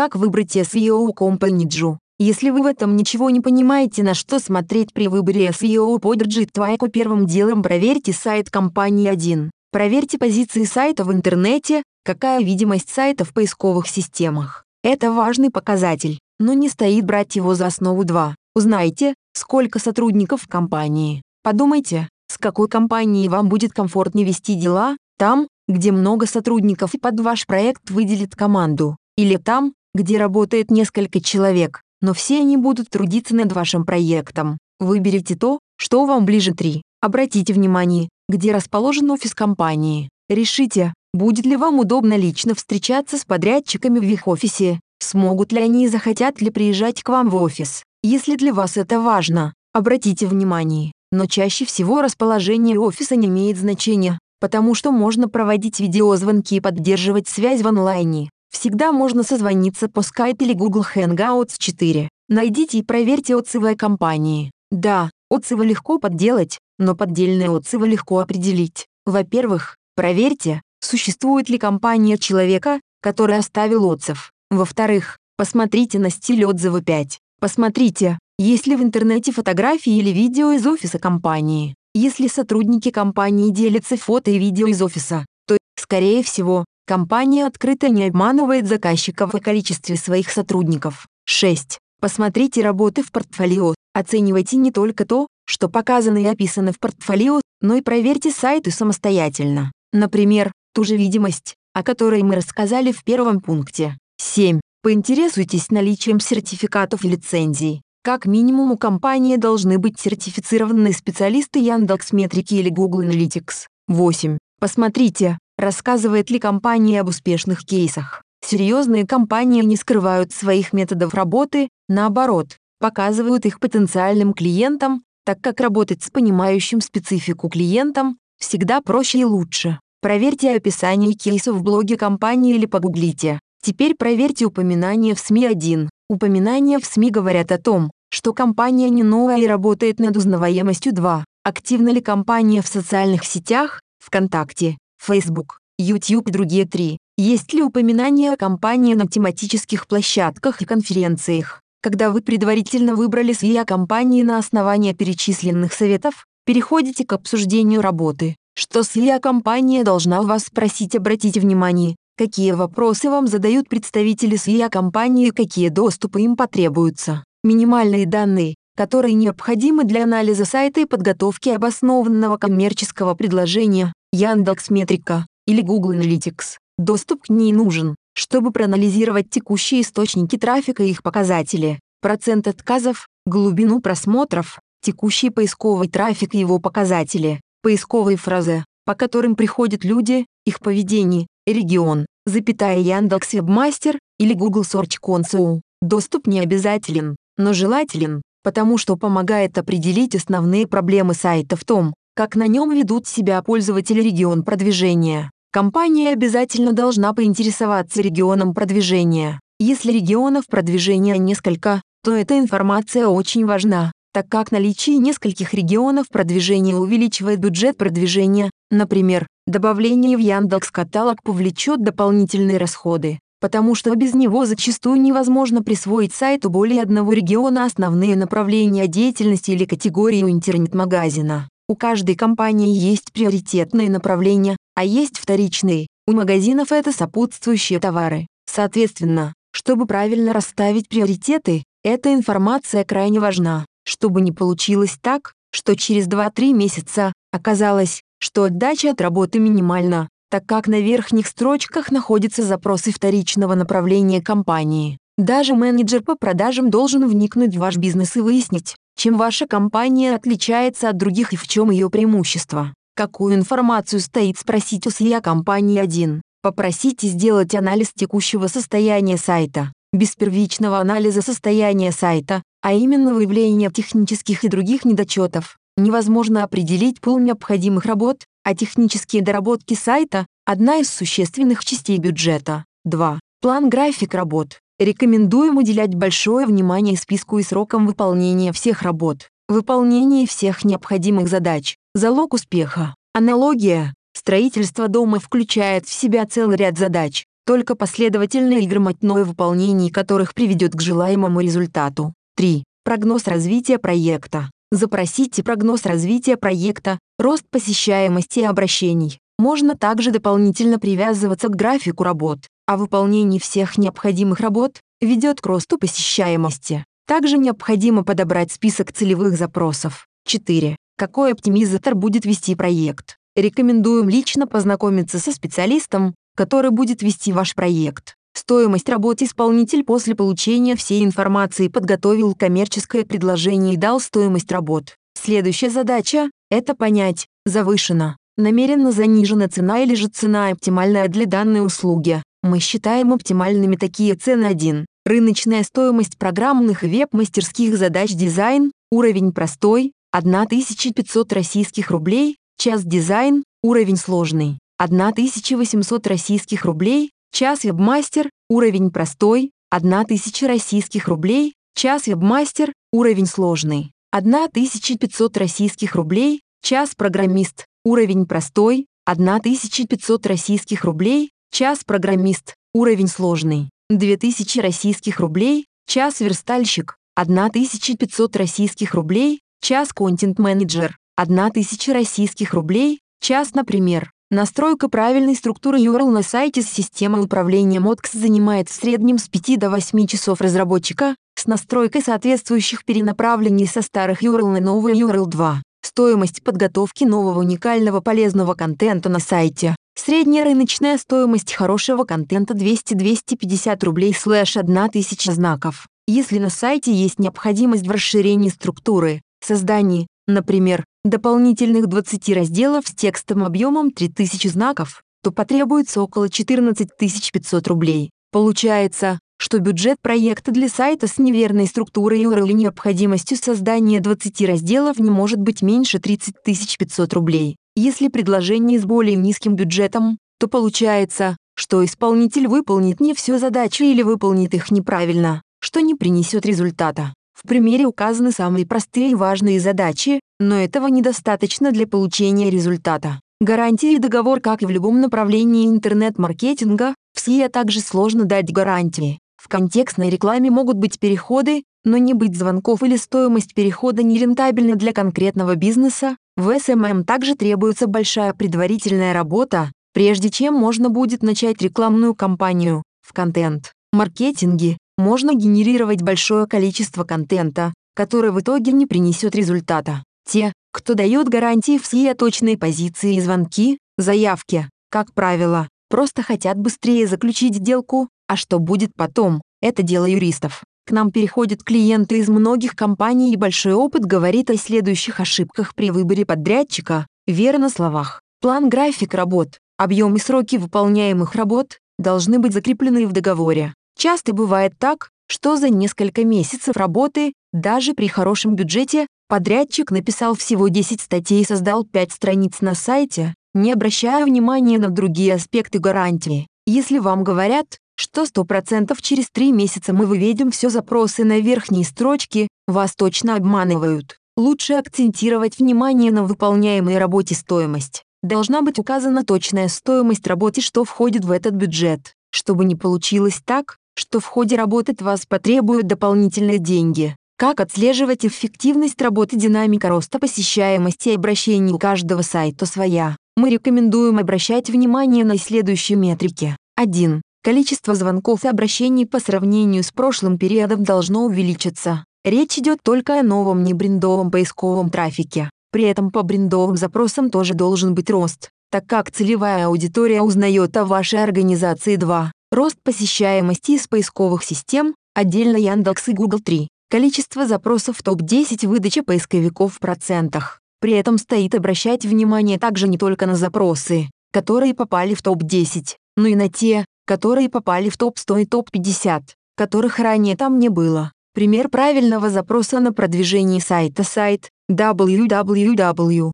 Как выбрать SEO Company? Если вы в этом ничего не понимаете, на что смотреть при выборе SEO по Twайку, первым делом проверьте сайт компании 1. Проверьте позиции сайта в интернете, какая видимость сайта в поисковых системах. Это важный показатель, но не стоит брать его за основу 2. Узнайте, сколько сотрудников в компании. Подумайте, с какой компанией вам будет комфортнее вести дела, там, где много сотрудников и под ваш проект выделит команду, или там, где работает несколько человек, но все они будут трудиться над вашим проектом. Выберите то, что вам ближе 3. Обратите внимание, где расположен офис компании. Решите, будет ли вам удобно лично встречаться с подрядчиками в их офисе, смогут ли они и захотят ли приезжать к вам в офис. Если для вас это важно, обратите внимание, но чаще всего расположение офиса не имеет значения, потому что можно проводить видеозвонки и поддерживать связь в онлайне. Всегда можно созвониться по Skype или Google Hangouts 4. Найдите и проверьте отзывы о компании. Да, отзывы легко подделать, но поддельные отзывы легко определить. Во-первых, проверьте, существует ли компания человека, который оставил отзыв. Во-вторых, посмотрите на стиль отзыва 5. Посмотрите, есть ли в интернете фотографии или видео из офиса компании. Если сотрудники компании делятся фото и видео из офиса, то, скорее всего, компания открыто не обманывает заказчиков о количестве своих сотрудников. 6. Посмотрите работы в портфолио. Оценивайте не только то, что показано и описано в портфолио, но и проверьте сайты самостоятельно. Например, ту же видимость, о которой мы рассказали в первом пункте. 7. Поинтересуйтесь наличием сертификатов и лицензий. Как минимум у компании должны быть сертифицированные специалисты Яндекс.Метрики или Google Analytics. 8. Посмотрите, рассказывает ли компания об успешных кейсах. Серьезные компании не скрывают своих методов работы, наоборот, показывают их потенциальным клиентам, так как работать с понимающим специфику клиентом всегда проще и лучше. Проверьте описание кейсов в блоге компании или погуглите. Теперь проверьте упоминания в СМИ 1. Упоминания в СМИ говорят о том, что компания не новая и работает над узнаваемостью 2. Активна ли компания в социальных сетях, ВКонтакте, Facebook, YouTube и другие 3. Есть ли упоминания о компании на тематических площадках и конференциях? Когда вы предварительно выбрали свои компании на основании перечисленных советов, переходите к обсуждению работы. Что своя компания должна у вас спросить, обратите внимание, какие вопросы вам задают представители своей компании и какие доступы им потребуются. Минимальные данные, которые необходимы для анализа сайта и подготовки обоснованного коммерческого предложения, Яндекс Метрика или Google Analytics. Доступ к ней нужен, чтобы проанализировать текущие источники трафика и их показатели, процент отказов, глубину просмотров, текущий поисковый трафик и его показатели, поисковые фразы, по которым приходят люди, их поведение, регион, запятая Яндекс Вебмастер или Google Search Console. Доступ не обязателен, но желателен, потому что помогает определить основные проблемы сайта в том, как на нем ведут себя пользователи регион продвижения. Компания обязательно должна поинтересоваться регионом продвижения. Если регионов продвижения несколько, то эта информация очень важна, так как наличие нескольких регионов продвижения увеличивает бюджет продвижения, например, добавление в Яндекс каталог повлечет дополнительные расходы, потому что без него зачастую невозможно присвоить сайту более одного региона основные направления деятельности или категории у интернет-магазина. У каждой компании есть приоритетные направления, а есть вторичные. У магазинов это сопутствующие товары. Соответственно, чтобы правильно расставить приоритеты, эта информация крайне важна, чтобы не получилось так, что через 2-3 месяца оказалось, что отдача от работы минимальна, так как на верхних строчках находятся запросы вторичного направления компании. Даже менеджер по продажам должен вникнуть в ваш бизнес и выяснить, чем ваша компания отличается от других и в чем ее преимущество. Какую информацию стоит спросить у своей компании 1. Попросите сделать анализ текущего состояния сайта. Без первичного анализа состояния сайта, а именно выявления технических и других недочетов, невозможно определить пол необходимых работ, а технические доработки сайта – одна из существенных частей бюджета. 2. План-график работ. Рекомендуем уделять большое внимание списку и срокам выполнения всех работ, выполнение всех необходимых задач, залог успеха. Аналогия. Строительство дома включает в себя целый ряд задач, только последовательное и грамотное выполнение которых приведет к желаемому результату. 3. Прогноз развития проекта. Запросите прогноз развития проекта, рост посещаемости и обращений. Можно также дополнительно привязываться к графику работ, а выполнение всех необходимых работ ведет к росту посещаемости. Также необходимо подобрать список целевых запросов. 4. Какой оптимизатор будет вести проект? Рекомендуем лично познакомиться со специалистом, который будет вести ваш проект. Стоимость работ исполнитель после получения всей информации подготовил коммерческое предложение и дал стоимость работ. Следующая задача – это понять, завышена, намеренно занижена цена или же цена оптимальная для данной услуги. Мы считаем оптимальными такие цены 1. Рыночная стоимость программных веб-мастерских задач дизайн, уровень простой, 1500 российских рублей, час дизайн, уровень сложный, 1800 российских рублей, час вебмастер, уровень простой, 1000 российских рублей, час вебмастер, уровень сложный, 1500 российских рублей, час программист, уровень простой, 1500 российских рублей, час программист, уровень сложный, 2000 российских рублей, час верстальщик, 1500 российских рублей, час контент-менеджер, 1000 российских рублей, час, например. Настройка правильной структуры URL на сайте с системой управления MODX занимает в среднем с 5 до 8 часов разработчика, с настройкой соответствующих перенаправлений со старых URL на новые URL 2. Стоимость подготовки нового уникального полезного контента на сайте. Средняя рыночная стоимость хорошего контента 200-250 рублей слэш 1000 знаков. Если на сайте есть необходимость в расширении структуры, создании, например, дополнительных 20 разделов с текстом объемом 3000 знаков, то потребуется около 14 500 рублей. Получается, что бюджет проекта для сайта с неверной структурой URL и необходимостью создания 20 разделов не может быть меньше 30 500 рублей. Если предложение с более низким бюджетом, то получается, что исполнитель выполнит не все задачи или выполнит их неправильно, что не принесет результата. В примере указаны самые простые и важные задачи, но этого недостаточно для получения результата. Гарантии и договор, как и в любом направлении интернет-маркетинга, в SEO также сложно дать гарантии. В контекстной рекламе могут быть переходы, но не быть звонков или стоимость перехода нерентабельна для конкретного бизнеса. В SMM также требуется большая предварительная работа, прежде чем можно будет начать рекламную кампанию. В контент-маркетинге можно генерировать большое количество контента, который в итоге не принесет результата. Те, кто дает гарантии все точные позиции и звонки, заявки, как правило, просто хотят быстрее заключить сделку, а что будет потом, это дело юристов. К нам переходят клиенты из многих компаний и большой опыт говорит о следующих ошибках при выборе подрядчика. Вера на словах. План график работ, объем и сроки выполняемых работ должны быть закреплены в договоре. Часто бывает так, что за несколько месяцев работы, даже при хорошем бюджете, подрядчик написал всего 10 статей и создал 5 страниц на сайте, не обращая внимания на другие аспекты гарантии. Если вам говорят, что 100% через 3 месяца мы выведем все запросы на верхние строчки, вас точно обманывают. Лучше акцентировать внимание на выполняемой работе стоимость. Должна быть указана точная стоимость работы, что входит в этот бюджет, чтобы не получилось так, что в ходе работы вас потребуют дополнительные деньги. Как отслеживать эффективность работы динамика роста посещаемости и обращений у каждого сайта своя. Мы рекомендуем обращать внимание на следующие метрики. 1. Количество звонков и обращений по сравнению с прошлым периодом должно увеличиться. Речь идет только о новом небрендовом поисковом трафике. При этом по брендовым запросам тоже должен быть рост, так как целевая аудитория узнает о вашей организации 2. Рост посещаемости из поисковых систем, отдельно Яндекс и Google 3. Количество запросов в топ-10 выдача поисковиков в процентах. При этом стоит обращать внимание также не только на запросы, которые попали в топ-10, но и на те, которые попали в топ-100 и топ-50, которых ранее там не было. Пример правильного запроса на продвижение сайта сайт www.myzit.ru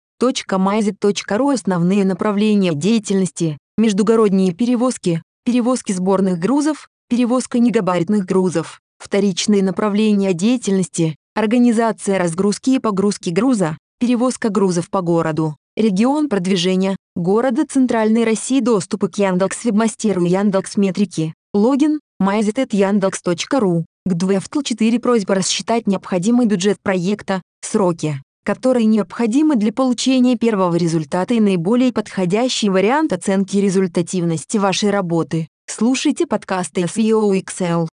Основные направления деятельности, междугородние перевозки, перевозки сборных грузов, перевозка негабаритных грузов, вторичные направления деятельности, организация разгрузки и погрузки груза, перевозка грузов по городу, регион продвижения, Города Центральной России доступы к Яндекс Вебмастеру Яндекс Метрики. Логин myzt.yandex.ru. К DWFTL 4 просьба рассчитать необходимый бюджет проекта, сроки, которые необходимы для получения первого результата и наиболее подходящий вариант оценки результативности вашей работы. Слушайте подкасты SEO XL.